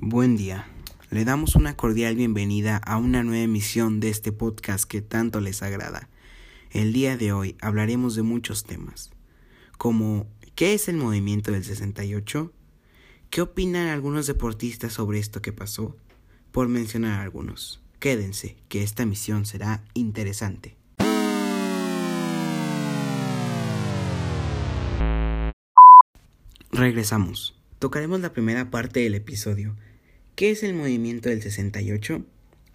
Buen día. Le damos una cordial bienvenida a una nueva emisión de este podcast que tanto les agrada. El día de hoy hablaremos de muchos temas, como ¿qué es el movimiento del 68? ¿Qué opinan algunos deportistas sobre esto que pasó? Por mencionar algunos. Quédense, que esta misión será interesante. Regresamos. Tocaremos la primera parte del episodio, ¿Qué es el movimiento del 68?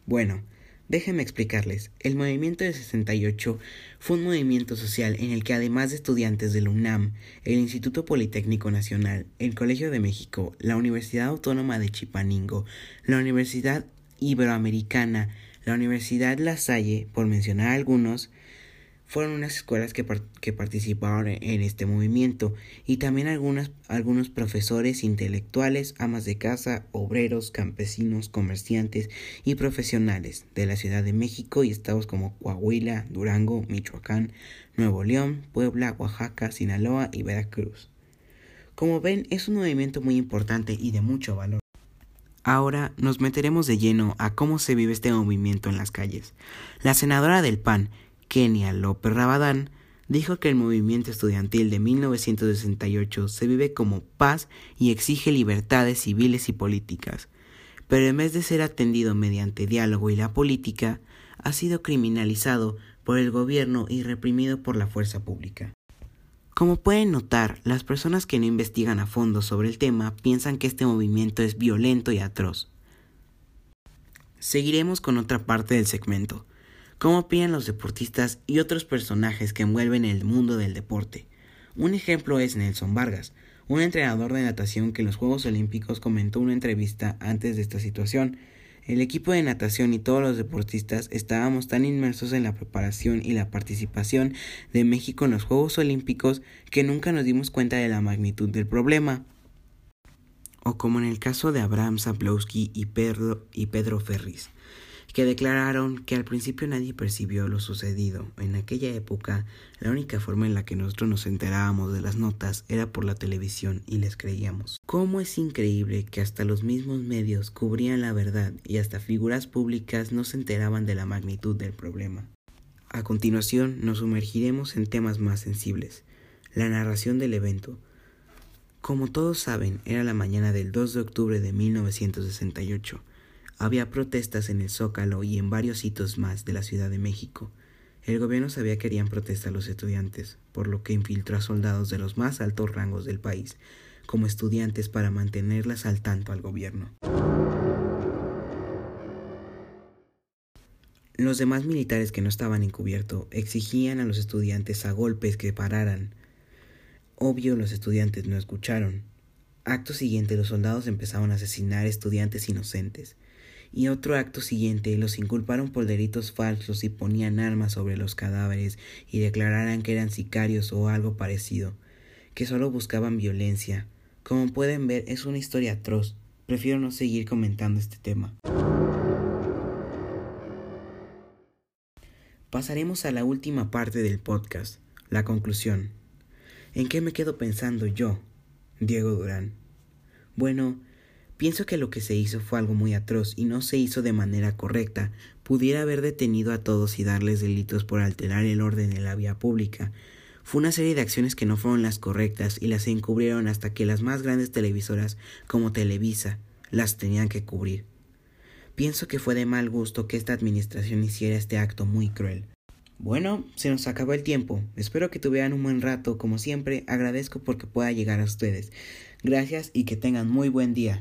Bueno, déjenme explicarles. El movimiento del 68 fue un movimiento social en el que además de estudiantes de la UNAM, el Instituto Politécnico Nacional, el Colegio de México, la Universidad Autónoma de Chipaningo, la Universidad Iberoamericana, la Universidad La Salle, por mencionar algunos, fueron unas escuelas que, participaron en este movimiento y también algunos profesores intelectuales, amas de casa, obreros, campesinos, comerciantes y profesionales de la Ciudad de México y estados como Coahuila, Durango, Michoacán, Nuevo León, Puebla, Oaxaca, Sinaloa y Veracruz. Como ven, es un movimiento muy importante y de mucho valor. Ahora nos meteremos de lleno a cómo se vive este movimiento en las calles. La senadora del PAN, Kenia López Rabadán, dijo que el movimiento estudiantil de 1968 se vive como paz y exige libertades civiles y políticas, pero en vez de ser atendido mediante diálogo y la política, ha sido criminalizado por el gobierno y reprimido por la fuerza pública. Como pueden notar, las personas que no investigan a fondo sobre el tema piensan que este movimiento es violento y atroz. Seguiremos con otra parte del segmento, cómo opinan los deportistas y otros personajes que envuelven el mundo del deporte. Un ejemplo es Nelson Vargas, un entrenador de natación que en los Juegos Olímpicos comentó una entrevista antes de esta situación. El equipo de natación y todos los deportistas estábamos tan inmersos en la preparación y la participación de México en los Juegos Olímpicos que nunca nos dimos cuenta de la magnitud del problema. O como en el caso de Abraham Zablowski y Pedro, y Pedro Ferris que declararon que al principio nadie percibió lo sucedido. En aquella época, la única forma en la que nosotros nos enterábamos de las notas era por la televisión y les creíamos. ¿Cómo es increíble que hasta los mismos medios cubrían la verdad y hasta figuras públicas no se enteraban de la magnitud del problema? A continuación nos sumergiremos en temas más sensibles. La narración del evento. Como todos saben, era la mañana del 2 de octubre de 1968 había protestas en el Zócalo y en varios sitios más de la Ciudad de México. El gobierno sabía que harían protestas los estudiantes, por lo que infiltró a soldados de los más altos rangos del país como estudiantes para mantenerlas al tanto al gobierno. Los demás militares que no estaban encubierto exigían a los estudiantes a golpes que pararan. Obvio los estudiantes no escucharon. Acto siguiente los soldados empezaron a asesinar estudiantes inocentes y otro acto siguiente los inculparon por delitos falsos y ponían armas sobre los cadáveres y declararan que eran sicarios o algo parecido, que solo buscaban violencia. Como pueden ver es una historia atroz. Prefiero no seguir comentando este tema. Pasaremos a la última parte del podcast, la conclusión. ¿En qué me quedo pensando yo, Diego Durán? Bueno, Pienso que lo que se hizo fue algo muy atroz y no se hizo de manera correcta. Pudiera haber detenido a todos y darles delitos por alterar el orden en la vía pública. Fue una serie de acciones que no fueron las correctas y las encubrieron hasta que las más grandes televisoras, como Televisa, las tenían que cubrir. Pienso que fue de mal gusto que esta administración hiciera este acto muy cruel. Bueno, se nos acabó el tiempo. Espero que tuvieran un buen rato. Como siempre, agradezco porque pueda llegar a ustedes. Gracias y que tengan muy buen día.